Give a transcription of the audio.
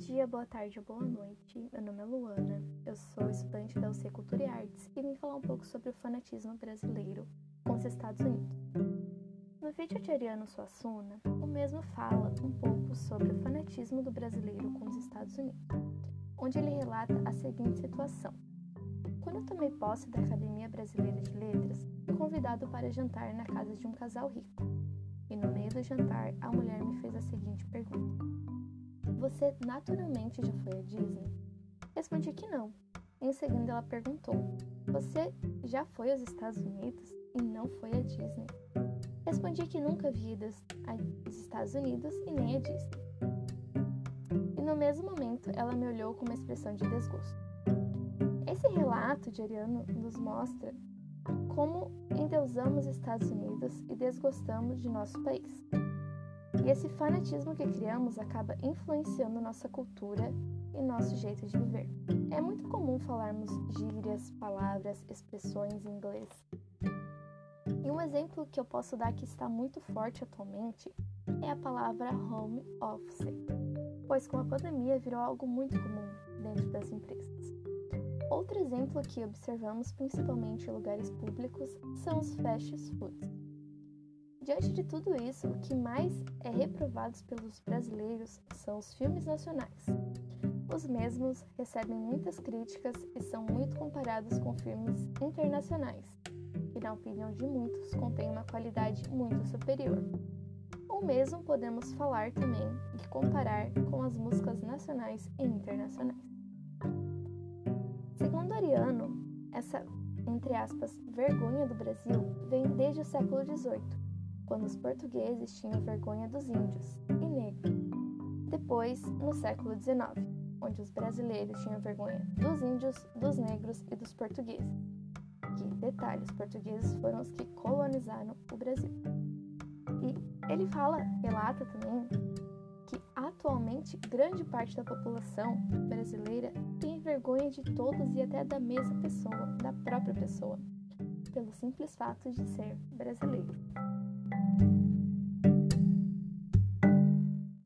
dia, boa tarde ou boa noite. Meu nome é Luana, eu sou estudante da UC Cultura e Artes e vim falar um pouco sobre o fanatismo brasileiro com os Estados Unidos. No vídeo de Ariano Suassuna, o mesmo fala um pouco sobre o fanatismo do brasileiro com os Estados Unidos, onde ele relata a seguinte situação. Quando eu tomei posse da Academia Brasileira de Letras, fui convidado para jantar na casa de um casal rico. E no meio do jantar, a mulher me fez a seguinte pergunta: Você naturalmente já foi à Disney? Respondi que não. Em seguida, ela perguntou: Você já foi aos Estados Unidos e não foi à Disney? Respondi que nunca vi ido Estados Unidos e nem à Disney. E no mesmo momento, ela me olhou com uma expressão de desgosto. Esse relato de Ariano nos mostra como endeusamos Estados Unidos e desgostamos de nosso país. E esse fanatismo que criamos acaba influenciando nossa cultura e nosso jeito de viver. É muito comum falarmos gírias, palavras, expressões em inglês. E um exemplo que eu posso dar que está muito forte atualmente é a palavra home office, pois com a pandemia virou algo muito comum dentro das empresas. Outro exemplo que observamos principalmente em lugares públicos são os fast foods. Diante de tudo isso, o que mais é reprovado pelos brasileiros são os filmes nacionais. Os mesmos recebem muitas críticas e são muito comparados com filmes internacionais, que, na opinião de muitos, contêm uma qualidade muito superior. O mesmo podemos falar também e comparar com as músicas nacionais e internacionais. Segundo Ariano, essa, entre aspas, vergonha do Brasil vem desde o século XVIII, quando os portugueses tinham vergonha dos índios e negros. Depois, no século XIX, onde os brasileiros tinham vergonha dos índios, dos negros e dos portugueses. Que, detalhe, os portugueses foram os que colonizaram o Brasil. E ele fala, relata também, que atualmente grande parte da população brasileira tem vergonha de todos e até da mesma pessoa, da própria pessoa, pelo simples fato de ser brasileiro.